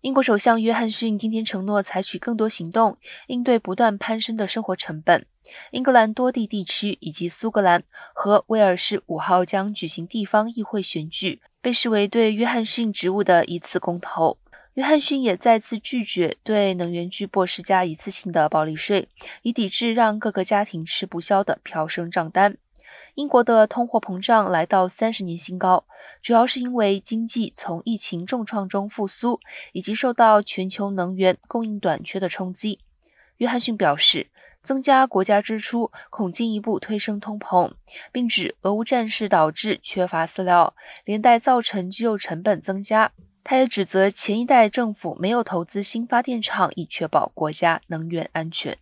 英国首相约翰逊今天承诺采取更多行动，应对不断攀升的生活成本。英格兰多地地区以及苏格兰和威尔士五号将举行地方议会选举，被视为对约翰逊职务的一次公投。约翰逊也再次拒绝对能源巨擘施加一次性的暴利税，以抵制让各个家庭吃不消的飙升账单。英国的通货膨胀来到三十年新高，主要是因为经济从疫情重创中复苏，以及受到全球能源供应短缺的冲击。约翰逊表示，增加国家支出恐进一步推升通膨，并指俄乌战事导致缺乏饲料，连带造成鸡肉成本增加。他也指责前一代政府没有投资新发电厂，以确保国家能源安全。